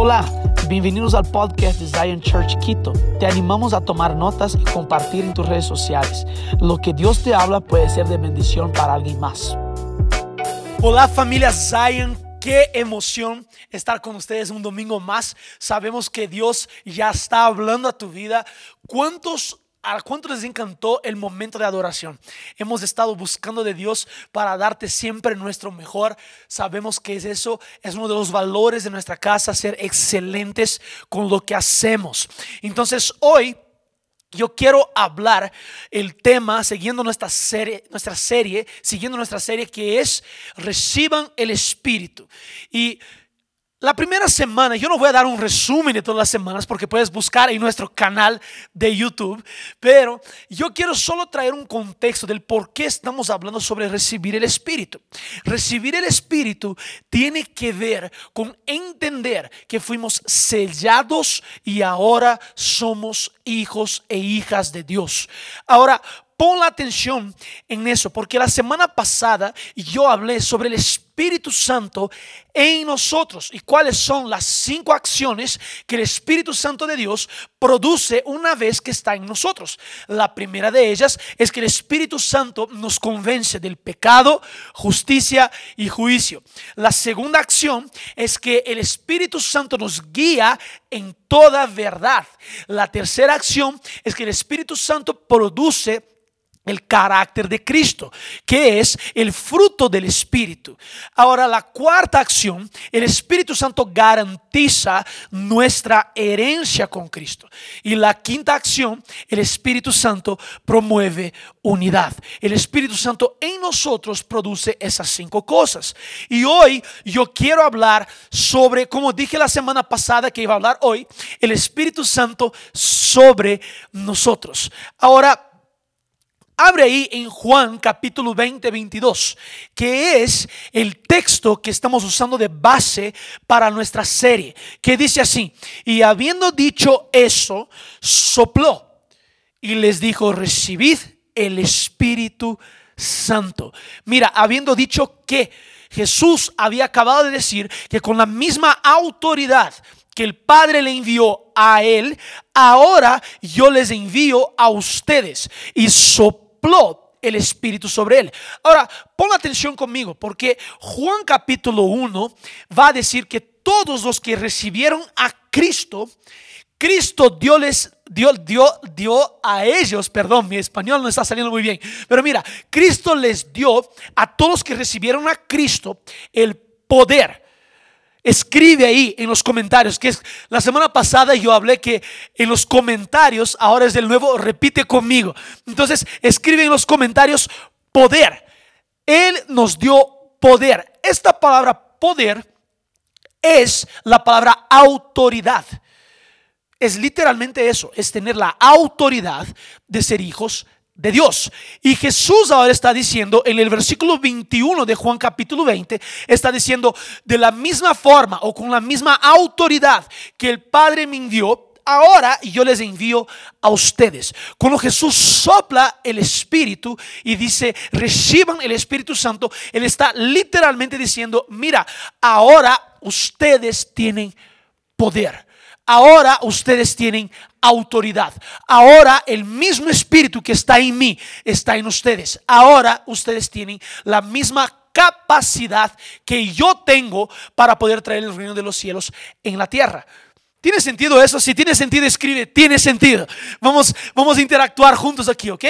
Hola, bienvenidos al podcast de Zion Church Quito. Te animamos a tomar notas y compartir en tus redes sociales. Lo que Dios te habla puede ser de bendición para alguien más. Hola familia Zion, qué emoción estar con ustedes un domingo más. Sabemos que Dios ya está hablando a tu vida. ¿Cuántos ¿A cuánto les encantó el momento de adoración? Hemos estado buscando de Dios para darte siempre nuestro mejor. Sabemos que es eso, es uno de los valores de nuestra casa, ser excelentes con lo que hacemos. Entonces hoy yo quiero hablar el tema, siguiendo nuestra serie, nuestra serie, siguiendo nuestra serie que es reciban el Espíritu. Y la primera semana, yo no voy a dar un resumen de todas las semanas porque puedes buscar en nuestro canal de YouTube, pero yo quiero solo traer un contexto del por qué estamos hablando sobre recibir el Espíritu. Recibir el Espíritu tiene que ver con entender que fuimos sellados y ahora somos hijos e hijas de Dios. Ahora, pon la atención en eso, porque la semana pasada yo hablé sobre el Espíritu Espíritu Santo en nosotros y cuáles son las cinco acciones que el Espíritu Santo de Dios produce una vez que está en nosotros. La primera de ellas es que el Espíritu Santo nos convence del pecado, justicia y juicio. La segunda acción es que el Espíritu Santo nos guía en toda verdad. La tercera acción es que el Espíritu Santo produce el carácter de Cristo, que es el fruto del Espíritu. Ahora, la cuarta acción, el Espíritu Santo garantiza nuestra herencia con Cristo. Y la quinta acción, el Espíritu Santo promueve unidad. El Espíritu Santo en nosotros produce esas cinco cosas. Y hoy yo quiero hablar sobre, como dije la semana pasada que iba a hablar hoy, el Espíritu Santo sobre nosotros. Ahora, Abre ahí en Juan capítulo 20, 22, que es el texto que estamos usando de base para nuestra serie, que dice así, y habiendo dicho eso, sopló y les dijo, recibid el Espíritu Santo. Mira, habiendo dicho que Jesús había acabado de decir que con la misma autoridad que el Padre le envió a él, ahora yo les envío a ustedes. Y sopló el Espíritu sobre él. Ahora, pon atención conmigo, porque Juan capítulo 1 va a decir que todos los que recibieron a Cristo, Cristo dio les dio, dio, dio a ellos, perdón, mi español no está saliendo muy bien, pero mira, Cristo les dio a todos los que recibieron a Cristo el poder Escribe ahí en los comentarios, que es la semana pasada yo hablé que en los comentarios, ahora es del nuevo, repite conmigo. Entonces, escribe en los comentarios poder. Él nos dio poder. Esta palabra poder es la palabra autoridad. Es literalmente eso, es tener la autoridad de ser hijos Dios. Y Jesús ahora está diciendo en el versículo 21 de Juan capítulo 20, está diciendo de la misma forma o con la misma autoridad que el Padre me envió, ahora yo les envío a ustedes. Cuando Jesús sopla el Espíritu y dice, reciban el Espíritu Santo, Él está literalmente diciendo, mira, ahora ustedes tienen poder. Ahora ustedes tienen autoridad. Ahora el mismo espíritu que está en mí está en ustedes. Ahora ustedes tienen la misma capacidad que yo tengo para poder traer el reino de los cielos en la tierra. ¿Tiene sentido eso? Si tiene sentido, escribe, tiene sentido. Vamos, vamos a interactuar juntos aquí, ¿ok?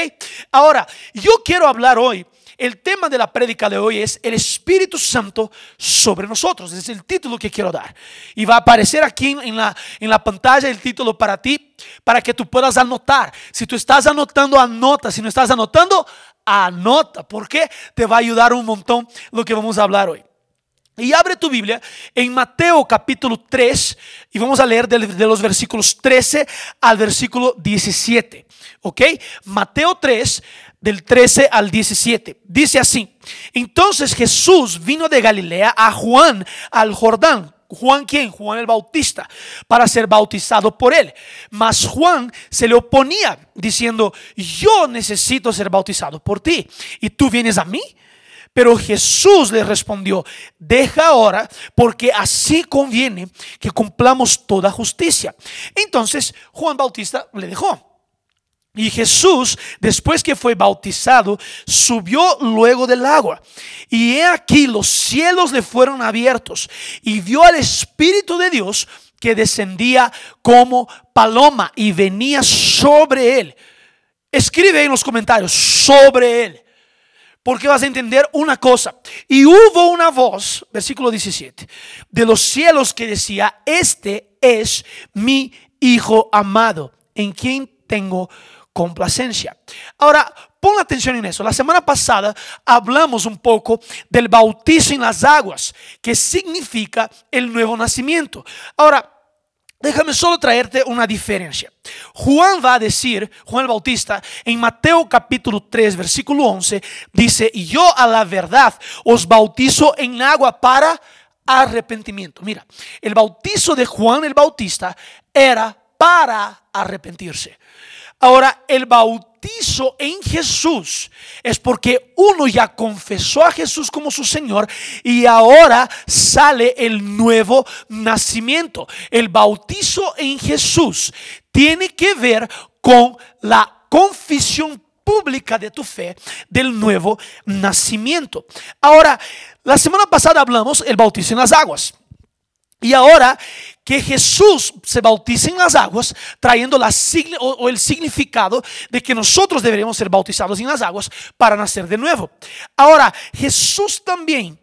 Ahora, yo quiero hablar hoy el tema de la prédica de hoy es el Espíritu Santo sobre nosotros. Es el título que quiero dar. Y va a aparecer aquí en la, en la pantalla el título para ti, para que tú puedas anotar. Si tú estás anotando, anota. Si no estás anotando, anota. Porque te va a ayudar un montón lo que vamos a hablar hoy. Y abre tu Biblia en Mateo capítulo 3 y vamos a leer de, los versículos 13 al versículo 17. ¿Ok? Mateo 3 del 13 al 17. Dice así, entonces Jesús vino de Galilea a Juan al Jordán. Juan quién? Juan el Bautista, para ser bautizado por él. Mas Juan se le oponía diciendo, yo necesito ser bautizado por ti y tú vienes a mí. Pero Jesús le respondió, deja ahora, porque así conviene que cumplamos toda justicia. Entonces Juan Bautista le dejó. Y Jesús, después que fue bautizado, subió luego del agua. Y he aquí los cielos le fueron abiertos y vio al Espíritu de Dios que descendía como paloma y venía sobre él. Escribe en los comentarios, sobre él. Porque vas a entender una cosa. Y hubo una voz, versículo 17, de los cielos que decía, este es mi Hijo amado, en quien tengo complacencia. Ahora, pon atención en eso. La semana pasada hablamos un poco del bautizo en las aguas, que significa el nuevo nacimiento. Ahora, Déjame solo traerte una diferencia. Juan va a decir, Juan el Bautista, en Mateo capítulo 3, versículo 11, dice, yo a la verdad os bautizo en agua para arrepentimiento. Mira, el bautizo de Juan el Bautista era para arrepentirse. Ahora, el bautizo en Jesús es porque uno ya confesó a Jesús como su Señor y ahora sale el nuevo nacimiento. El bautizo en Jesús tiene que ver con la confesión pública de tu fe del nuevo nacimiento. Ahora, la semana pasada hablamos el bautizo en las aguas. Y ahora que Jesús se bautiza en las aguas, trayendo la o, el significado de que nosotros deberíamos ser bautizados en las aguas para nacer de nuevo. Ahora, Jesús también,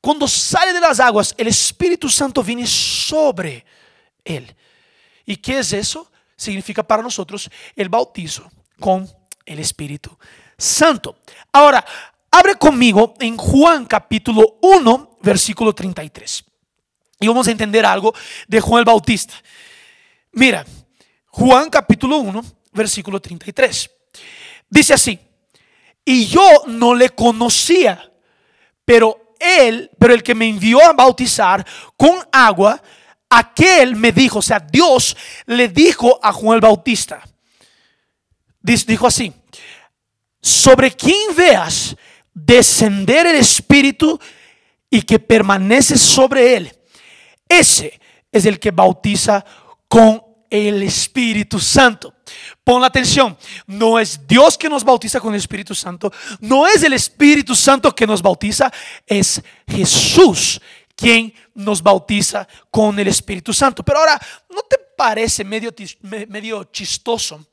cuando sale de las aguas, el Espíritu Santo viene sobre él. ¿Y qué es eso? Significa para nosotros el bautizo con el Espíritu Santo. Ahora, abre conmigo en Juan capítulo 1, versículo 33. Y vamos a entender algo de Juan el Bautista. Mira, Juan capítulo 1, versículo 33. Dice así, y yo no le conocía, pero él, pero el que me envió a bautizar con agua, aquel me dijo, o sea, Dios le dijo a Juan el Bautista, dijo así, sobre quien veas descender el Espíritu y que permanece sobre él ese es el que bautiza con el Espíritu Santo. Pon la atención, no es Dios que nos bautiza con el Espíritu Santo, no es el Espíritu Santo que nos bautiza, es Jesús quien nos bautiza con el Espíritu Santo. Pero ahora, ¿no te parece medio, medio chistoso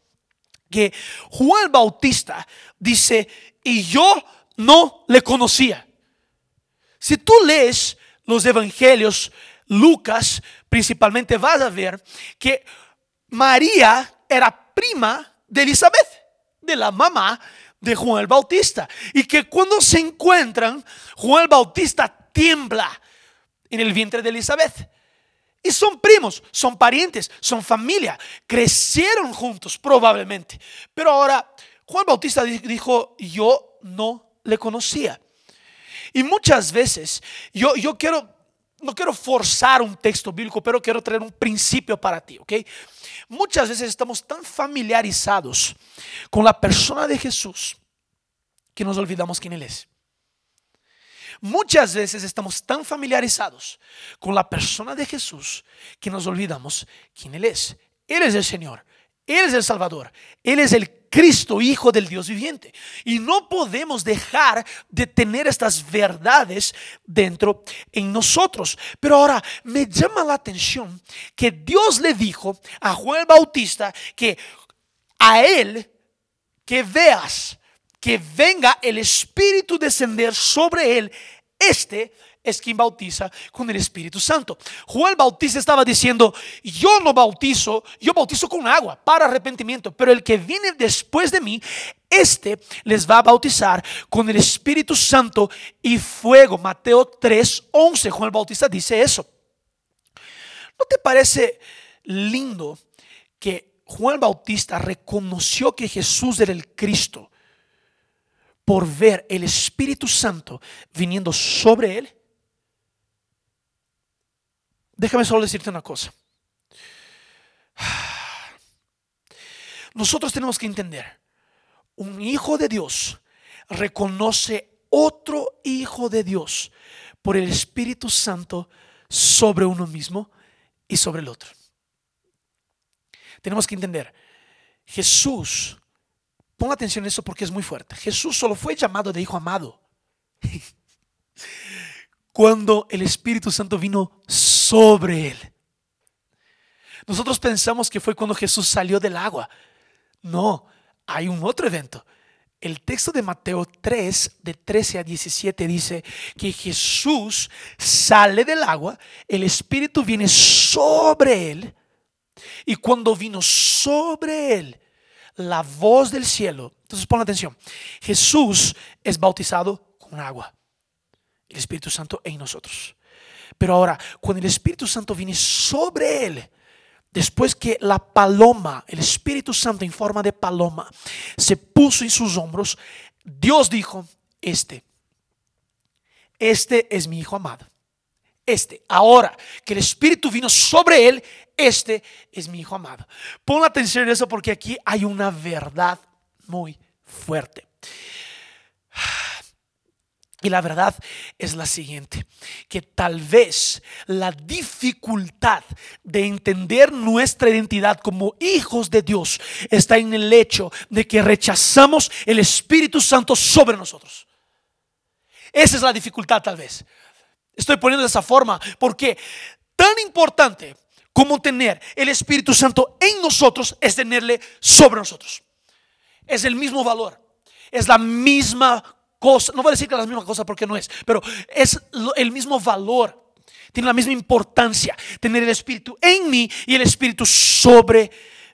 que Juan Bautista dice, y yo no le conocía? Si tú lees los evangelios, Lucas, principalmente, vas a ver que María era prima de Elizabeth, de la mamá de Juan el Bautista. Y que cuando se encuentran, Juan el Bautista tiembla en el vientre de Elizabeth. Y son primos, son parientes, son familia, crecieron juntos probablemente. Pero ahora Juan Bautista dijo, yo no le conocía. Y muchas veces yo, yo quiero no quiero forzar un texto bíblico, pero quiero traer un principio para ti, ¿ok? Muchas veces estamos tan familiarizados con la persona de Jesús que nos olvidamos quién Él es. Muchas veces estamos tan familiarizados con la persona de Jesús que nos olvidamos quién Él es. Él es el Señor, Él es el Salvador, Él es el Cristo, Hijo del Dios viviente. Y no podemos dejar de tener estas verdades dentro en nosotros. Pero ahora me llama la atención que Dios le dijo a Juan el Bautista que a él que veas que venga el Espíritu descender sobre él, este es quien bautiza con el Espíritu Santo. Juan Bautista estaba diciendo, yo no bautizo, yo bautizo con agua para arrepentimiento, pero el que viene después de mí, este les va a bautizar con el Espíritu Santo y fuego. Mateo 3, 11, Juan Bautista dice eso. ¿No te parece lindo que Juan Bautista reconoció que Jesús era el Cristo por ver el Espíritu Santo viniendo sobre él? Déjame solo decirte una cosa. Nosotros tenemos que entender, un hijo de Dios reconoce otro hijo de Dios por el Espíritu Santo sobre uno mismo y sobre el otro. Tenemos que entender, Jesús, ponga atención en eso porque es muy fuerte, Jesús solo fue llamado de hijo amado cuando el Espíritu Santo vino él. Nosotros pensamos que fue cuando Jesús salió del agua. No, hay un otro evento. El texto de Mateo 3, de 13 a 17, dice que Jesús sale del agua, el Espíritu viene sobre él, y cuando vino sobre él la voz del cielo, entonces pon atención, Jesús es bautizado con agua, el Espíritu Santo en nosotros. Pero ahora, cuando el Espíritu Santo viene sobre él, Después que la paloma, el Espíritu Santo en forma de paloma, se puso en sus hombros, Dios dijo, este, este es mi Hijo amado. Este, ahora que el Espíritu vino sobre él, este es mi Hijo amado. Pon atención en eso porque aquí hay una verdad muy fuerte. Y la verdad es la siguiente, que tal vez la dificultad de entender nuestra identidad como hijos de Dios está en el hecho de que rechazamos el Espíritu Santo sobre nosotros. Esa es la dificultad tal vez. Estoy poniendo de esa forma porque tan importante como tener el Espíritu Santo en nosotros es tenerle sobre nosotros. Es el mismo valor, es la misma no voy a decir que es la misma cosa porque no es, pero es el mismo valor, tiene la misma importancia tener el Espíritu en mí y el Espíritu sobre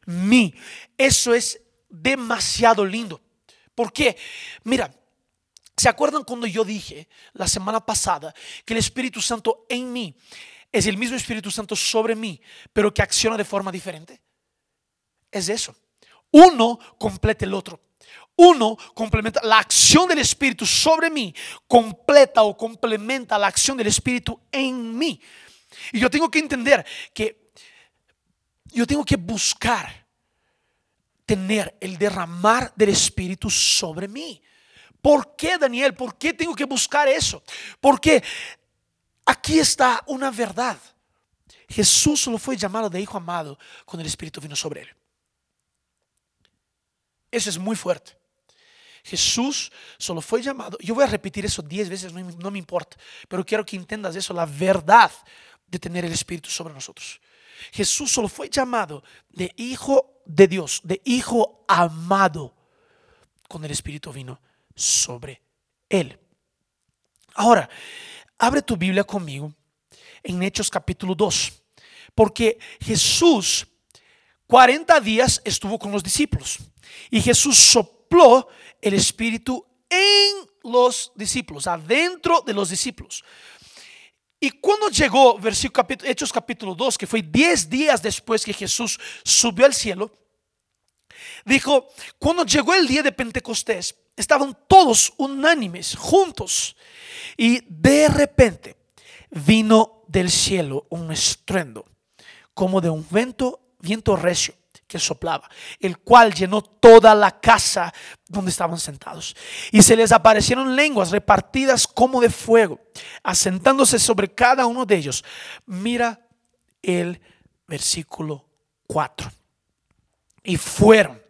mí. Eso es demasiado lindo. porque Mira, ¿se acuerdan cuando yo dije la semana pasada que el Espíritu Santo en mí es el mismo Espíritu Santo sobre mí, pero que acciona de forma diferente? Es eso. Uno completa el otro. Uno complementa la acción del Espíritu sobre mí, completa o complementa la acción del Espíritu en mí. Y yo tengo que entender que yo tengo que buscar tener el derramar del Espíritu sobre mí. ¿Por qué, Daniel? ¿Por qué tengo que buscar eso? Porque aquí está una verdad. Jesús solo fue llamado de hijo amado cuando el Espíritu vino sobre él. Eso es muy fuerte. Jesús solo fue llamado, yo voy a repetir eso diez veces, no, me importa, pero quiero que entiendas eso, la verdad de tener el Espíritu sobre nosotros. Jesús solo fue llamado de hijo de Dios, de hijo amado, cuando el Espíritu vino sobre él. Ahora, abre tu Biblia conmigo en Hechos capítulo 2, porque Jesús 40 días estuvo con los discípulos y Jesús sopló el Espíritu en los discípulos, adentro de los discípulos. Y cuando llegó, versículo, Hechos capítulo 2, que fue 10 días después que Jesús subió al cielo, dijo, cuando llegó el día de Pentecostés, estaban todos unánimes, juntos, y de repente vino del cielo un estruendo, como de un viento, viento recio que soplaba, el cual llenó toda la casa donde estaban sentados. Y se les aparecieron lenguas repartidas como de fuego, asentándose sobre cada uno de ellos. Mira el versículo 4. Y fueron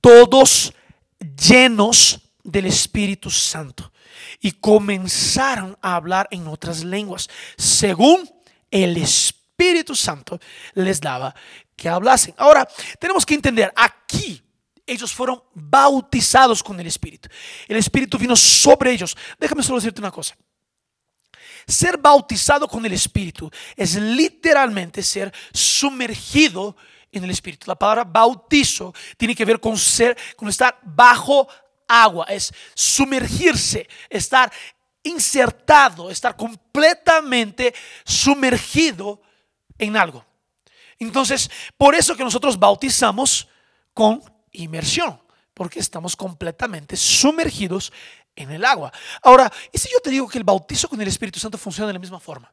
todos llenos del Espíritu Santo y comenzaron a hablar en otras lenguas, según el Espíritu Santo les daba que hablasen. Ahora, tenemos que entender, aquí ellos fueron bautizados con el Espíritu. El Espíritu vino sobre ellos. Déjame solo decirte una cosa. Ser bautizado con el Espíritu es literalmente ser sumergido en el Espíritu. La palabra bautizo tiene que ver con ser, con estar bajo agua, es sumergirse, estar insertado, estar completamente sumergido en algo. Entonces, por eso que nosotros bautizamos con inmersión, porque estamos completamente sumergidos en el agua. Ahora, ¿y si yo te digo que el bautizo con el Espíritu Santo funciona de la misma forma?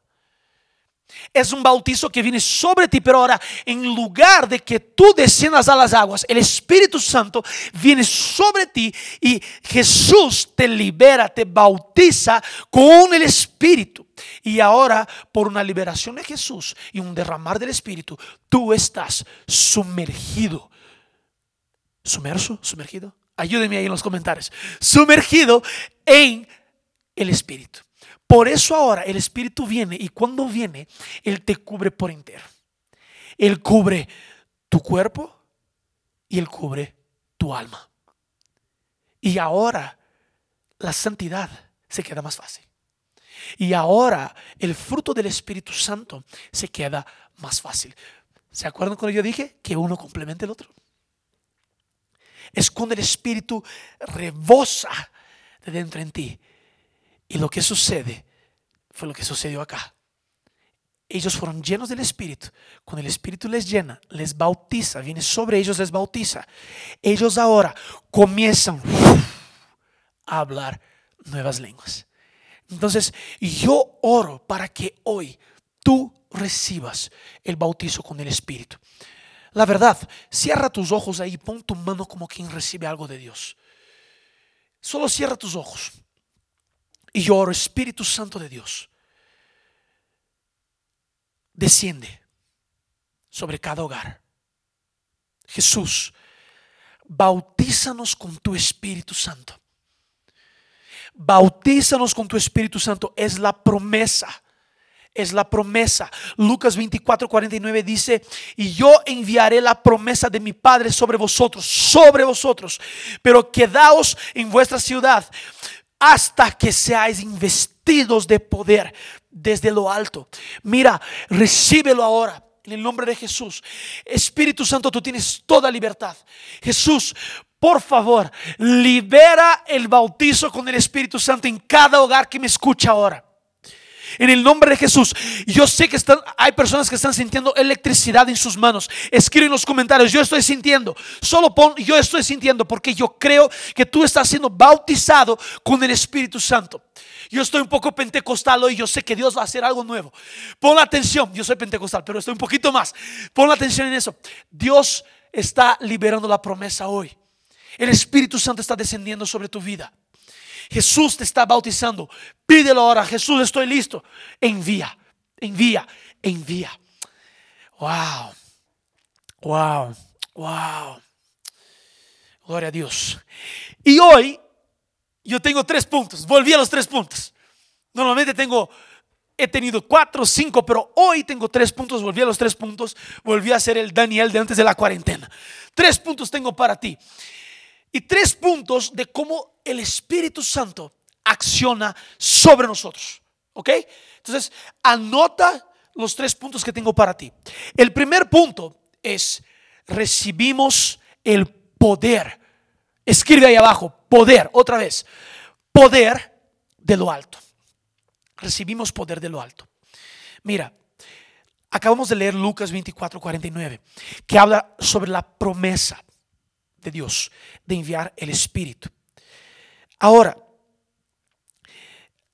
Es un bautizo que viene sobre ti, pero ahora en lugar de que tú desciendas a las aguas, el Espíritu Santo viene sobre ti y Jesús te libera, te bautiza con el Espíritu. Y ahora, por una liberación de Jesús y un derramar del Espíritu, tú estás sumergido. ¿Sumerso? ¿Sumergido? Ayúdenme ahí en los comentarios. Sumergido en el Espíritu. Por eso ahora el Espíritu viene y cuando viene, Él te cubre por entero. Él cubre tu cuerpo y Él cubre tu alma. Y ahora la santidad se queda más fácil. Y ahora el fruto del Espíritu Santo se queda más fácil. ¿Se acuerdan cuando yo dije que uno complementa el otro? Es cuando el Espíritu rebosa de dentro en ti y lo que sucede fue lo que sucedió acá. Ellos fueron llenos del Espíritu. Cuando el Espíritu les llena, les bautiza, viene sobre ellos, les bautiza. Ellos ahora comienzan a hablar nuevas lenguas. Entonces, yo oro para que hoy tú recibas el bautizo con el Espíritu. La verdad, cierra tus ojos ahí, pon tu mano como quien recibe algo de Dios. Solo cierra tus ojos. Y yo oro, Espíritu Santo de Dios, desciende sobre cada hogar. Jesús, bautízanos con tu Espíritu Santo. Bautízanos con tu Espíritu Santo. Es la promesa. Es la promesa. Lucas 24, 49 dice, y yo enviaré la promesa de mi Padre sobre vosotros, sobre vosotros, pero quedaos en vuestra ciudad hasta que seáis investidos de poder desde lo alto. Mira, recíbelo ahora. En el nombre de Jesús. Espíritu Santo, tú tienes toda libertad. Jesús, por favor, libera el bautizo con el Espíritu Santo en cada hogar que me escucha ahora. En el nombre de Jesús. Yo sé que están, hay personas que están sintiendo electricidad en sus manos. Escribe en los comentarios, yo estoy sintiendo. Solo pon, yo estoy sintiendo porque yo creo que tú estás siendo bautizado con el Espíritu Santo. Yo estoy un poco pentecostal hoy, yo sé que Dios va a hacer algo nuevo. Pon atención, yo soy pentecostal, pero estoy un poquito más. Pon atención en eso. Dios está liberando la promesa hoy. El Espíritu Santo está descendiendo sobre tu vida. Jesús te está bautizando. Pídelo ahora. Jesús, estoy listo. Envía, envía, envía. Wow, wow, wow. Gloria a Dios. Y hoy yo tengo tres puntos. Volví a los tres puntos. Normalmente tengo, he tenido cuatro, cinco, pero hoy tengo tres puntos. Volví a los tres puntos. Volví a ser el Daniel de antes de la cuarentena. Tres puntos tengo para ti y tres puntos de cómo el Espíritu Santo acciona sobre nosotros. ¿Ok? Entonces, anota los tres puntos que tengo para ti. El primer punto es, recibimos el poder. Escribe ahí abajo, poder, otra vez, poder de lo alto. Recibimos poder de lo alto. Mira, acabamos de leer Lucas 24, 49, que habla sobre la promesa de Dios de enviar el Espíritu. Ahora,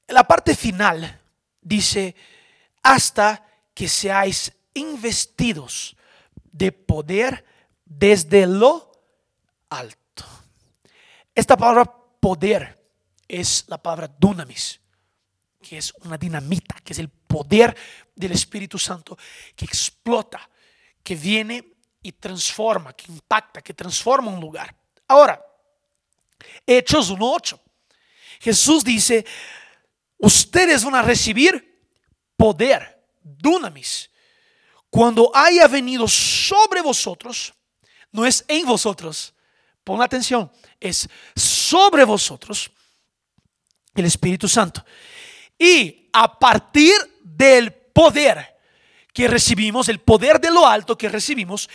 la parte final dice, hasta que seáis investidos de poder desde lo alto. Esta palabra poder es la palabra dunamis, que es una dinamita, que es el poder del Espíritu Santo que explota, que viene y transforma, que impacta, que transforma un lugar. Ahora, Hechos 1.8. Jesús dice, ustedes van a recibir poder, dunamis, cuando haya venido sobre vosotros, no es en vosotros, pon atención, es sobre vosotros el Espíritu Santo. Y a partir del poder que recibimos, el poder de lo alto que recibimos,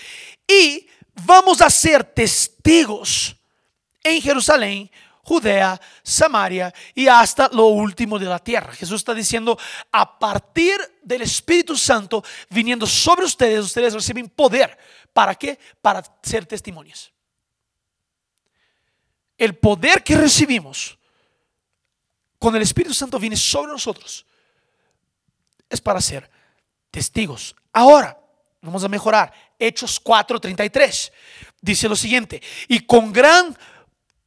y vamos a ser testigos en Jerusalén, Judea, Samaria y hasta lo último de la tierra. Jesús está diciendo, a partir del Espíritu Santo viniendo sobre ustedes, ustedes reciben poder. ¿Para qué? Para ser testimonios. El poder que recibimos con el Espíritu Santo viene sobre nosotros. Es para ser testigos. Ahora, vamos a mejorar. Hechos 4:33 dice lo siguiente, y con gran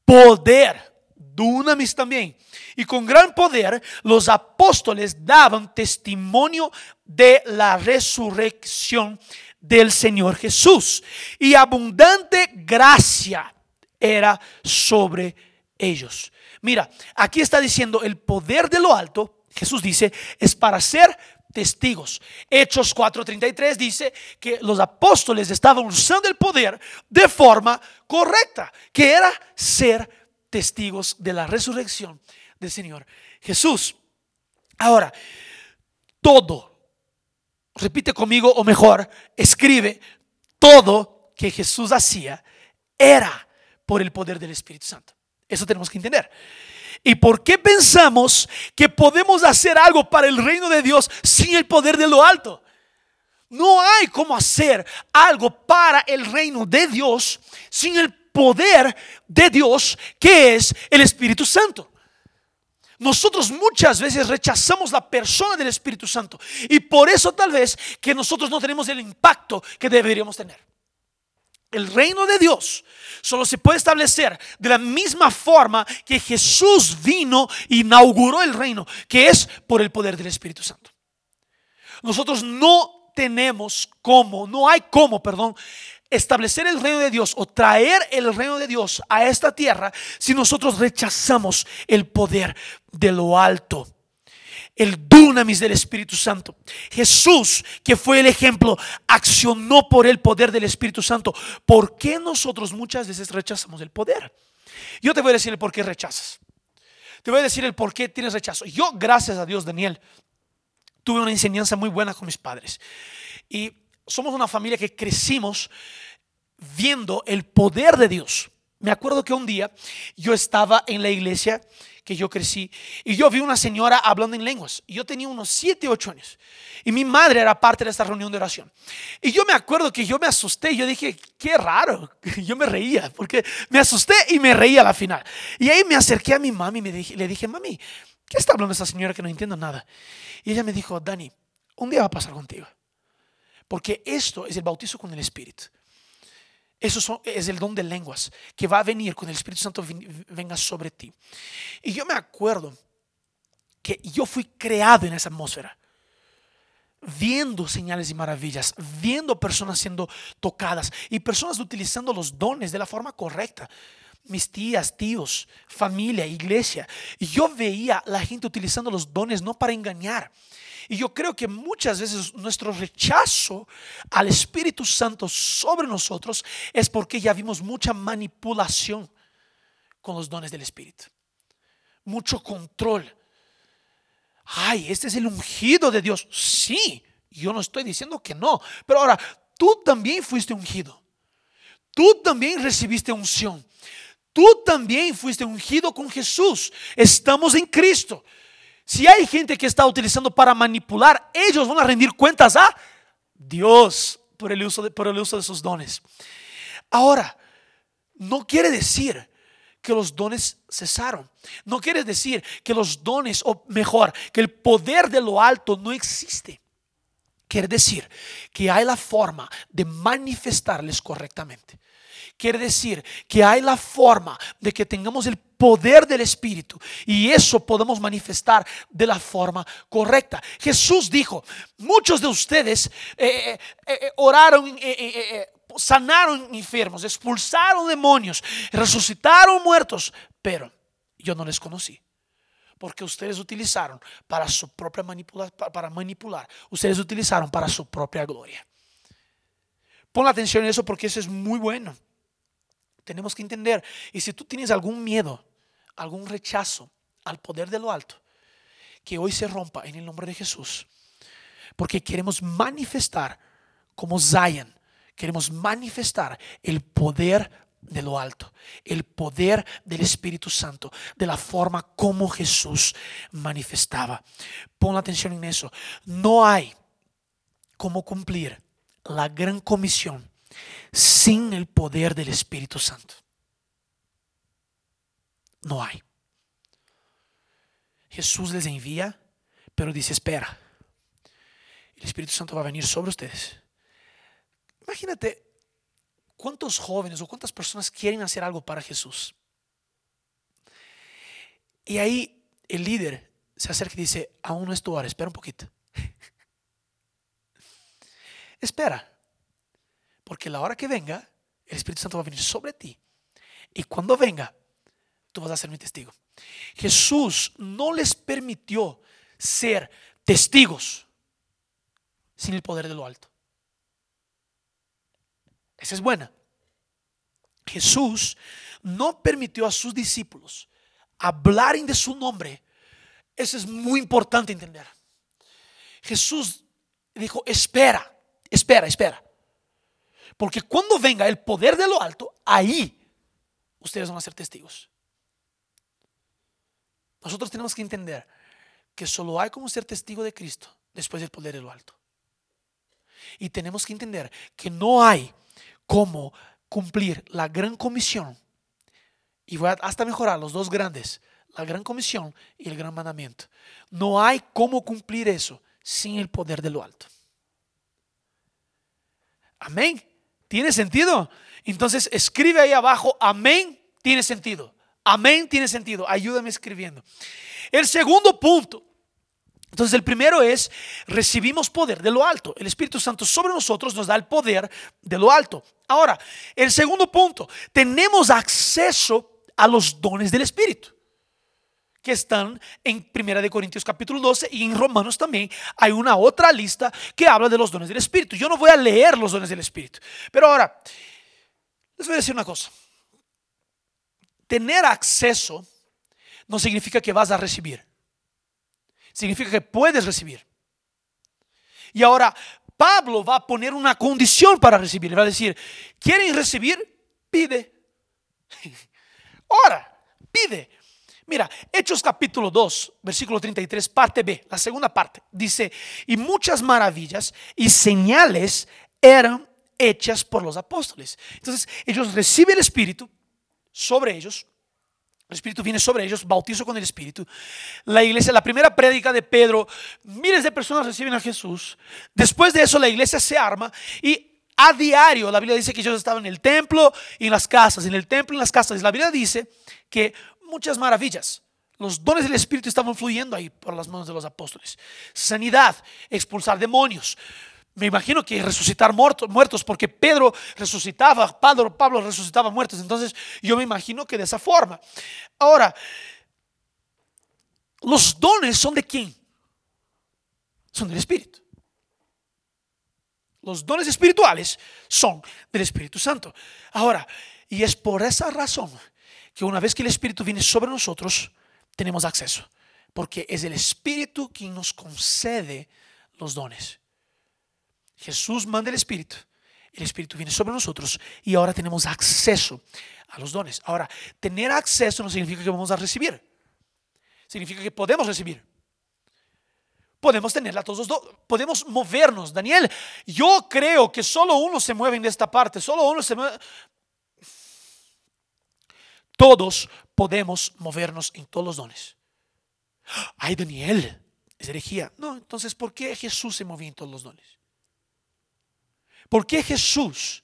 poder, dunamis también, y con gran poder los apóstoles daban testimonio de la resurrección del Señor Jesús, y abundante gracia era sobre ellos. Mira, aquí está diciendo el poder de lo alto, Jesús dice, es para ser testigos. Hechos 4:33 dice que los apóstoles estaban usando el poder de forma correcta, que era ser testigos de la resurrección del Señor Jesús. Ahora, todo, repite conmigo o mejor, escribe, todo que Jesús hacía era por el poder del Espíritu Santo. Eso tenemos que entender. ¿Y por qué pensamos que podemos hacer algo para el reino de Dios sin el poder de lo alto? No hay cómo hacer algo para el reino de Dios sin el poder de Dios que es el Espíritu Santo. Nosotros muchas veces rechazamos la persona del Espíritu Santo y por eso tal vez que nosotros no tenemos el impacto que deberíamos tener. El reino de Dios solo se puede establecer de la misma forma que Jesús vino e inauguró el reino, que es por el poder del Espíritu Santo. Nosotros no tenemos cómo, no hay cómo, perdón, establecer el reino de Dios o traer el reino de Dios a esta tierra si nosotros rechazamos el poder de lo alto el dunamis del Espíritu Santo. Jesús, que fue el ejemplo, accionó por el poder del Espíritu Santo. ¿Por qué nosotros muchas veces rechazamos el poder? Yo te voy a decir el por qué rechazas. Te voy a decir el por qué tienes rechazo. Yo, gracias a Dios, Daniel, tuve una enseñanza muy buena con mis padres. Y somos una familia que crecimos viendo el poder de Dios. Me acuerdo que un día yo estaba en la iglesia que yo crecí y yo vi una señora hablando en lenguas. Yo tenía unos 7, 8 años. Y mi madre era parte de esta reunión de oración. Y yo me acuerdo que yo me asusté. Yo dije, qué raro. Yo me reía porque me asusté y me reía a la final. Y ahí me acerqué a mi mami y me dije, le dije, mami, ¿qué está hablando esta señora que no entiendo nada? Y ella me dijo, Dani, un día va a pasar contigo. Porque esto es el bautizo con el Espíritu. Eso es el don de lenguas que va a venir cuando el Espíritu Santo venga sobre ti. Y yo me acuerdo que yo fui creado en esa atmósfera, viendo señales y maravillas, viendo personas siendo tocadas y personas utilizando los dones de la forma correcta. Mis tías, tíos, familia, iglesia. Yo veía la gente utilizando los dones no para engañar, y yo creo que muchas veces nuestro rechazo al Espíritu Santo sobre nosotros es porque ya vimos mucha manipulación con los dones del Espíritu. Mucho control. Ay, este es el ungido de Dios. Sí, yo no estoy diciendo que no. Pero ahora, tú también fuiste ungido. Tú también recibiste unción. Tú también fuiste ungido con Jesús. Estamos en Cristo. Si hay gente que está utilizando para manipular, ellos van a rendir cuentas a Dios por el uso de, por el uso de sus dones. Ahora, no quiere decir que los dones cesaron. No quiere decir que los dones, o mejor, que el poder de lo alto no existe. Quiere decir que hay la forma de manifestarles correctamente. Quiere decir que hay la forma de que tengamos el poder del Espíritu y eso podemos manifestar de la forma correcta. Jesús dijo, muchos de ustedes eh, eh, eh, oraron, sanaron enfermos, expulsaron demonios, resucitaron muertos, pero yo no les conocí porque ustedes utilizaron para su propia manipular, para manipular, ustedes utilizaron para su propia gloria. Pon atención en eso porque eso es muy bueno. Tenemos que entender. Y si tú tienes algún miedo, algún rechazo al poder de lo alto, que hoy se rompa en el nombre de Jesús. Porque queremos manifestar como Zion, queremos manifestar el poder de lo alto, el poder del Espíritu Santo, de la forma como Jesús manifestaba. Pon atención en eso. No hay como cumplir la gran comisión sin el poder del Espíritu Santo. No hay. Jesús les envía, pero dice, espera. el Espíritu Santo va a venir sobre ustedes. Imagínate cuántos jóvenes o cuántas personas quieren hacer algo para Jesús. Y ahí el líder se acerca y dice, aún no es tu hora, espera un poquito. espera, porque la hora que venga, el Espíritu Santo va a venir sobre ti. Y cuando venga, tú vas a ser mi testigo. Jesús no les permitió ser testigos sin el poder de lo alto. Esa es buena. Jesús no permitió a sus discípulos hablar de su nombre. Eso es muy importante entender. Jesús dijo, espera, espera, espera. Porque cuando venga el poder de lo alto, ahí ustedes van a ser testigos. Nosotros tenemos que entender que solo hay como ser testigo de Cristo después del poder de lo alto. Y tenemos que entender que no hay como cumplir la gran comisión. Y voy hasta mejorar los dos grandes, la gran comisión y el gran mandamiento. No hay cómo cumplir eso sin el poder de lo alto. Amén. ¿Tiene sentido? Entonces escribe ahí abajo, amén, tiene sentido. Amén, tiene sentido. Ayúdame escribiendo. El segundo punto. Entonces el primero es, recibimos poder de lo alto. El Espíritu Santo sobre nosotros nos da el poder de lo alto. Ahora, el segundo punto, tenemos acceso a los dones del Espíritu que están en Primera de Corintios capítulo 12 y en Romanos también hay una otra lista que habla de los dones del Espíritu. Yo no voy a leer los dones del Espíritu, pero ahora les voy a decir una cosa. Tener acceso no significa que vas a recibir. Significa que puedes recibir. Y ahora Pablo va a poner una condición para recibir. Va a decir, ¿quieren recibir? Pide. Ahora, pide. Mira, Hechos capítulo 2, versículo 33, parte B, la segunda parte, dice, y muchas maravillas y señales eran hechas por los apóstoles. Entonces, ellos reciben el Espíritu sobre ellos. El Espíritu viene sobre ellos, bautizo con el Espíritu. La iglesia, la primera prédica de Pedro, miles de personas reciben a Jesús. Después de eso, la iglesia se arma y a diario, la Biblia dice que ellos estaban en el templo y en las casas, en el templo y en las casas. La Biblia dice que muchas maravillas. Los dones del Espíritu estaban fluyendo ahí por las manos de los apóstoles. Sanidad, expulsar demonios. Me imagino que resucitar muertos, porque Pedro resucitaba, Pablo, Pablo resucitaba muertos. Entonces yo me imagino que de esa forma. Ahora, los dones son de quién? Son del Espíritu. Los dones espirituales son del Espíritu Santo. Ahora, y es por esa razón que una vez que el Espíritu viene sobre nosotros, tenemos acceso, porque es el Espíritu quien nos concede los dones. Jesús manda el Espíritu, el Espíritu viene sobre nosotros y ahora tenemos acceso a los dones. Ahora, tener acceso no significa que vamos a recibir, significa que podemos recibir. Podemos tenerla todos dos, podemos movernos. Daniel, yo creo que solo uno se mueve en esta parte, solo uno se. Todos podemos movernos en todos los dones. Ay, Daniel, es herejía. No, entonces, ¿por qué Jesús se movía en todos los dones? ¿Por qué Jesús,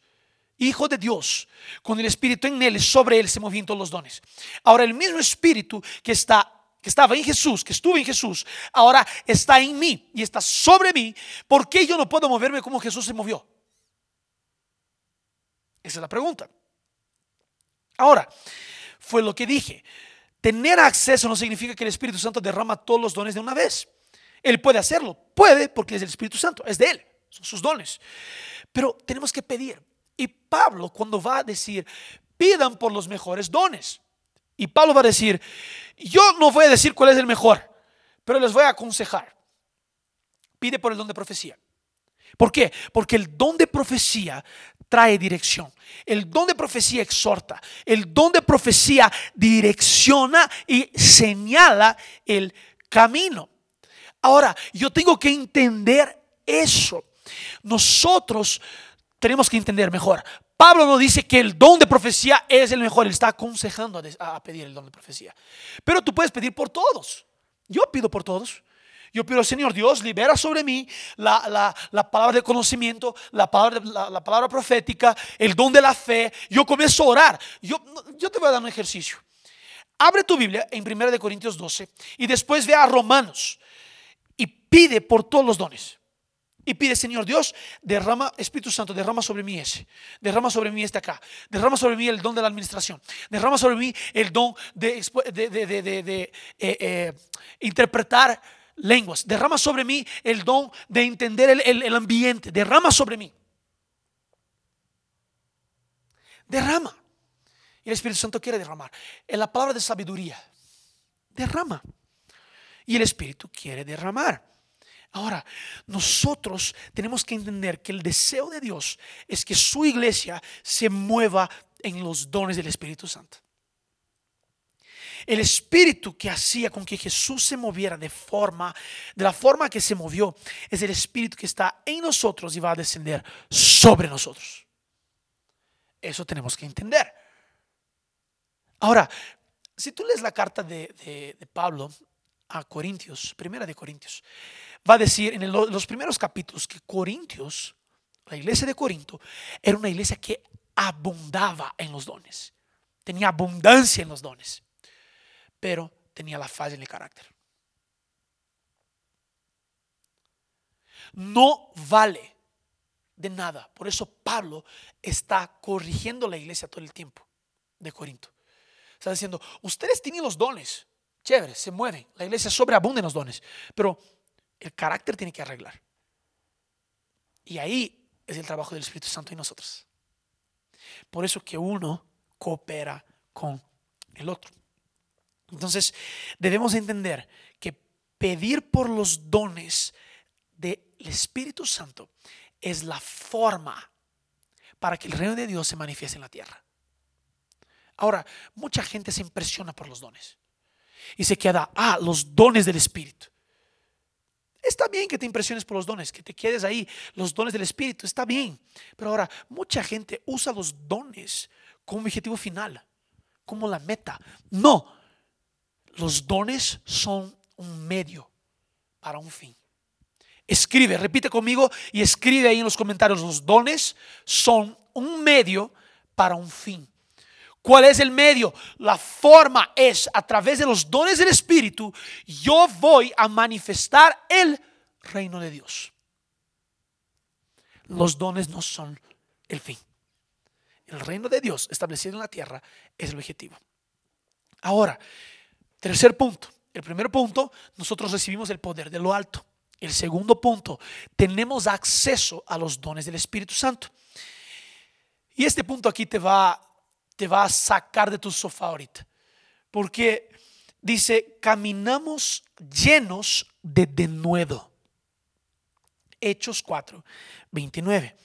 Hijo de Dios, con el Espíritu en él, sobre él se movía en todos los dones? Ahora, el mismo Espíritu que está que estaba en Jesús, que estuvo en Jesús, ahora está en mí y está sobre mí. ¿Por qué yo no puedo moverme como Jesús se movió? Esa es la pregunta. Ahora, fue lo que dije. Tener acceso no significa que el Espíritu Santo derrama todos los dones de una vez. Él puede hacerlo, puede porque es el Espíritu Santo, es de Él, son sus dones. Pero tenemos que pedir. Y Pablo cuando va a decir, pidan por los mejores dones. Y Pablo va a decir, yo no voy a decir cuál es el mejor, pero les voy a aconsejar. Pide por el don de profecía. ¿Por qué? Porque el don de profecía trae dirección. El don de profecía exhorta. El don de profecía direcciona y señala el camino. Ahora, yo tengo que entender eso. Nosotros tenemos que entender mejor. Pablo no dice que el don de profecía es el mejor, él está aconsejando a pedir el don de profecía. Pero tú puedes pedir por todos. Yo pido por todos. Yo pido, Señor Dios, libera sobre mí la, palabra de conocimiento, la palabra, la, palabra profética, el don de la fe. Yo comienzo a orar. Yo, yo te voy a dar un ejercicio. Abre tu Biblia en 1 Corintios 12 y después ve a Romanos y pide por todos los dones. Y pide, Señor Dios, derrama, Espíritu Santo, derrama sobre mí ese. Derrama sobre mí este acá. Derrama sobre mí el don de la administración. Derrama sobre mí el don de, de, eh, eh, interpretar lenguas. Derrama sobre mí el don de entender el, ambiente. Derrama sobre mí. Derrama. Y el Espíritu Santo quiere derramar. En la palabra de sabiduría. Derrama. Y el Espíritu quiere derramar. Ahora, nosotros tenemos que entender que el deseo de Dios es que su iglesia se mueva en los dones del Espíritu Santo. El espíritu que hacía con que Jesús se moviera de forma, de la forma que se movió, es el espíritu que está en nosotros y va a descender sobre nosotros. Eso tenemos que entender. Ahora, si tú lees la carta de, de Pablo a Corintios, primera de Corintios, va a decir en los primeros capítulos que Corintios, la iglesia de Corinto, era una iglesia que abundaba en los dones, tenía abundancia en los dones, pero tenía la falla en el carácter. No vale de nada. Por eso Pablo está corrigiendo la iglesia todo el tiempo de Corinto. Está diciendo, ustedes tienen los dones, chévere, se mueven, la iglesia sobreabunda en los dones, pero el carácter tiene que arreglar. Y ahí es el trabajo del Espíritu Santo en nosotros. Por eso que uno coopera con el otro. Entonces, debemos entender que pedir por los dones del Espíritu Santo es la forma para que el reino de Dios se manifieste en la tierra. Ahora, mucha gente se impresiona por los dones y se queda, ah, los dones del Espíritu. Está bien que te impresiones por los dones, que te quedes ahí, los dones del Espíritu, está bien. Pero ahora, mucha gente usa los dones como objetivo final, como la meta. No, los dones son un medio para un fin. Escribe, repite conmigo y escribe ahí en los comentarios, los dones son un medio para un fin. ¿Cuál es el medio? La forma es a través de los dones del Espíritu, yo voy a manifestar el reino de Dios. Los dones no son el fin. El reino de Dios establecido en la tierra es el objetivo. Ahora, tercer punto. El primer punto, nosotros recibimos el poder de lo alto. El segundo punto, tenemos acceso a los dones del Espíritu Santo. Y este punto aquí te va te va a sacar de tu sofá ahorita. Porque dice, caminamos llenos de denuedo. Hechos 4, 29.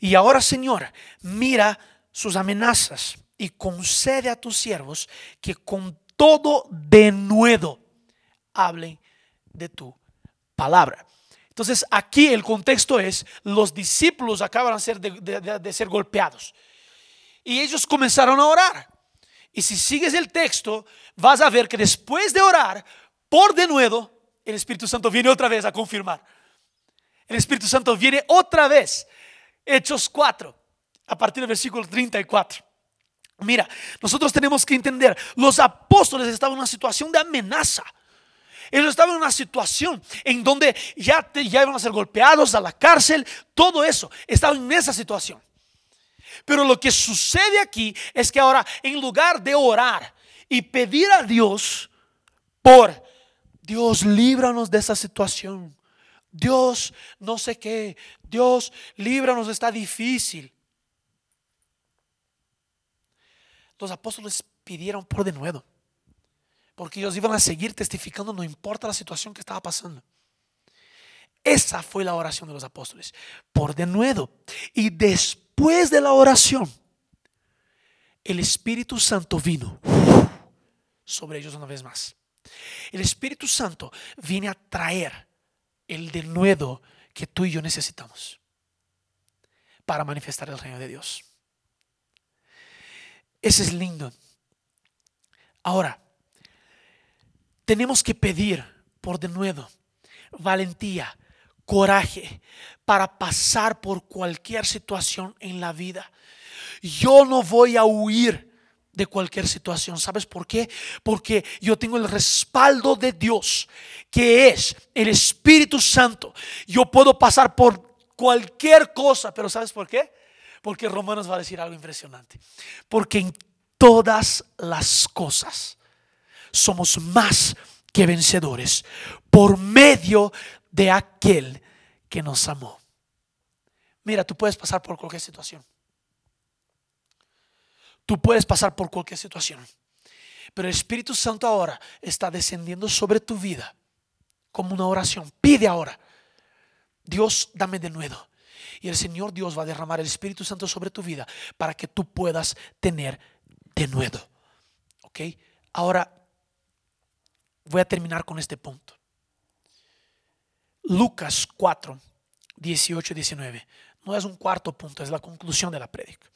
Y ahora, Señor, mira sus amenazas y concede a tus siervos que con todo denuedo hablen de tu palabra. Entonces aquí el contexto es, los discípulos acaban de de ser golpeados. Y ellos comenzaron a orar. Y si sigues el texto, vas a ver que después de orar, por de nuevo, el Espíritu Santo viene otra vez a confirmar. El Espíritu Santo viene otra vez. Hechos 4, a partir del versículo 34. Mira, nosotros tenemos que entender, los apóstoles estaban en una situación de amenaza. Ellos estaban en una situación en donde ya, ya iban a ser golpeados a la cárcel, todo eso. Estaban en esa situación. Pero lo que sucede aquí es que ahora en lugar de orar y pedir a Dios por Dios, líbranos de esa situación. Dios, no sé qué. Dios, líbranos, está difícil. Los apóstoles pidieron por de nuevo. Porque ellos iban a seguir testificando, no importa la situación que estaba pasando. Esa fue la oración de los apóstoles. Por de nuevo. Y después de la oración, el Espíritu Santo vino sobre ellos una vez más. El Espíritu Santo viene a traer el denuedo que tú y yo necesitamos para manifestar el reino de Dios. Ese es lindo. Ahora, tenemos que pedir por denuedo. valentía, coraje para pasar por cualquier situación en la vida. Yo no voy a huir de cualquier situación. ¿Sabes por qué? Porque yo tengo el respaldo de Dios, que es el Espíritu Santo. Yo puedo pasar por cualquier cosa, pero ¿sabes por qué? Porque Romanos va a decir algo impresionante. Porque en todas las cosas somos más que vencedores por medio de aquel que nos amó. Mira, tú puedes pasar por cualquier situación. Tú puedes pasar por cualquier situación. Pero el Espíritu Santo ahora está descendiendo sobre tu vida como una oración. Pide ahora, Dios, dame de nuevo. Y el Señor Dios va a derramar el Espíritu Santo sobre tu vida para que tú puedas tener de nuevo. ¿Ok? Ahora voy a terminar con este punto. Lucas 4, 18 19. No es un cuarto punto, es la conclusión de la prédica.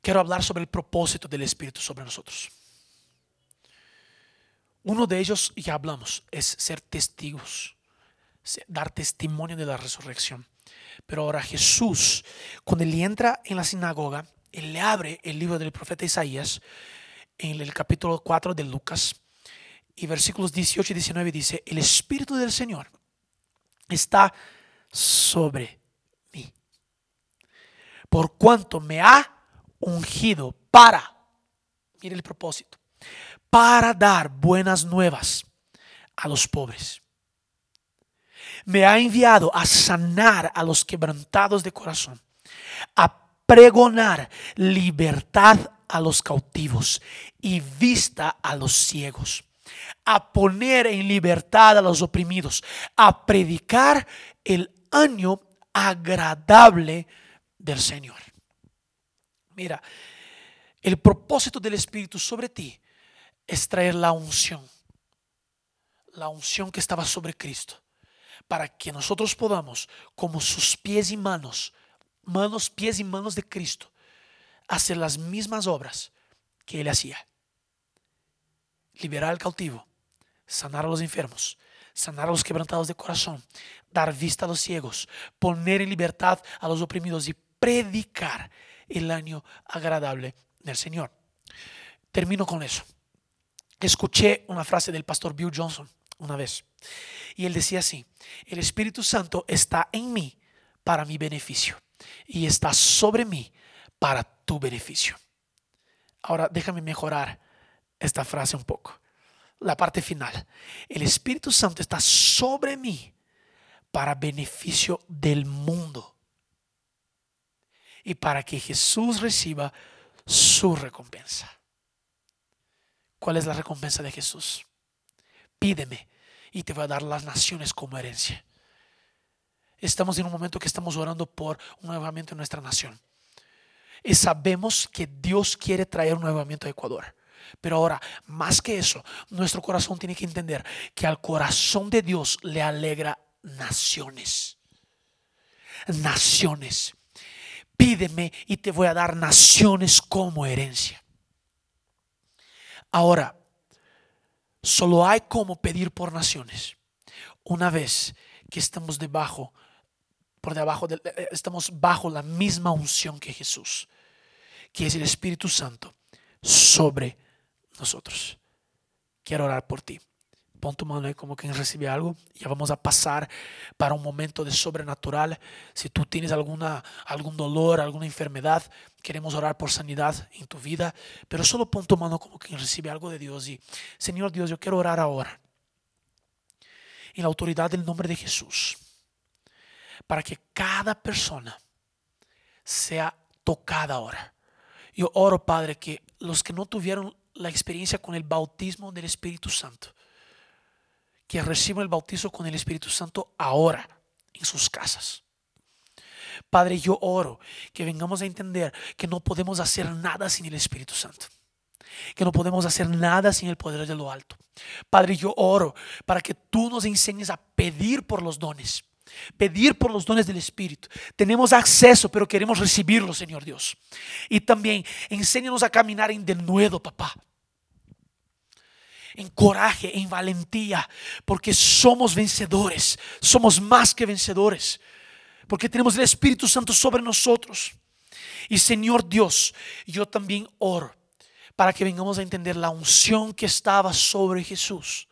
Quiero hablar sobre el propósito del Espíritu sobre nosotros. Uno de ellos, ya hablamos, es ser testigos, dar testimonio de la resurrección. Pero ahora Jesús, cuando él entra en la sinagoga, él le abre el libro del profeta Isaías en el capítulo 4 de Lucas y versículos 18 y 19 dice, el Espíritu del Señor está sobre mí. Por cuanto me ha ungido para, mire el propósito, para dar buenas nuevas a los pobres. Me ha enviado a sanar a los quebrantados de corazón, a pregonar libertad a los cautivos y vista a los ciegos, a poner en libertad a los oprimidos, a predicar el año agradable del Señor. Mira, el propósito del Espíritu sobre ti es traer la unción, la unción que estaba sobre Cristo, para que nosotros podamos, como sus pies y manos, manos, pies y manos de Cristo, hacer las mismas obras que Él hacía. Liberar al cautivo, sanar a los enfermos, sanar a los quebrantados de corazón, dar vista a los ciegos, poner en libertad a los oprimidos y predicar el año agradable del Señor. Termino con eso. Escuché una frase del pastor Bill Johnson una vez y él decía así, el Espíritu Santo está en mí para mi beneficio y está sobre mí para tu beneficio. Ahora déjame mejorar esta frase un poco. La parte final. El Espíritu Santo está sobre mí para beneficio del mundo y para que Jesús reciba su recompensa. ¿Cuál es la recompensa de Jesús? Pídeme y te voy a dar las naciones como herencia. Estamos en un momento que estamos orando por un nuevamiento en nuestra nación. Y sabemos que Dios quiere traer un nuevamiento a Ecuador. Pero ahora, más que eso, nuestro corazón tiene que entender que al corazón de Dios le alegra naciones. Naciones pídeme y te voy a dar naciones como herencia. Ahora, solo hay como pedir por naciones una vez que estamos debajo, por debajo, de, eh, estamos bajo la misma unción que Jesús, que es el Espíritu Santo sobre nosotros. Quiero orar por ti pon tu mano ahí como quien recibe algo. Ya vamos a pasar para un momento de sobrenatural. Si tú tienes alguna, algún dolor, alguna enfermedad, queremos orar por sanidad en tu vida. Pero solo pon tu mano como quien recibe algo de Dios. Y Señor Dios, yo quiero orar ahora. En la autoridad del nombre de Jesús. Para que cada persona sea tocada ahora. Yo oro, Padre, que los que no tuvieron la experiencia con el bautismo del Espíritu Santo, que reciban el bautizo con el Espíritu Santo ahora en sus casas. Padre, yo oro que vengamos a entender que no podemos hacer nada sin el Espíritu Santo. Que no podemos hacer nada sin el poder de lo alto. Padre, yo oro para que tú nos enseñes a pedir por los dones. Pedir por los dones del Espíritu. Tenemos acceso, pero queremos recibirlo, Señor Dios. Y también enséñanos a caminar en denuedo, papá. En coraje, en valentía, porque somos vencedores, somos más que vencedores, porque tenemos el Espíritu Santo sobre nosotros. Y Señor Dios, yo también oro para que vengamos a entender la unción que estaba sobre Jesús,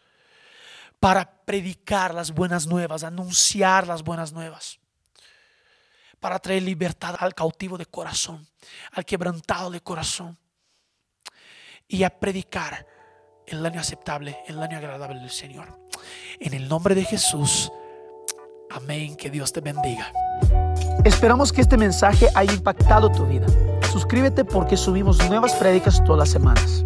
para predicar las buenas nuevas, anunciar las buenas nuevas, para traer libertad al cautivo de corazón, al quebrantado de corazón, y a predicar el año aceptable, el año agradable del Señor. En el nombre de Jesús, amén, que Dios te bendiga. Esperamos que este mensaje haya impactado tu vida. Suscríbete porque subimos nuevas prédicas todas las semanas.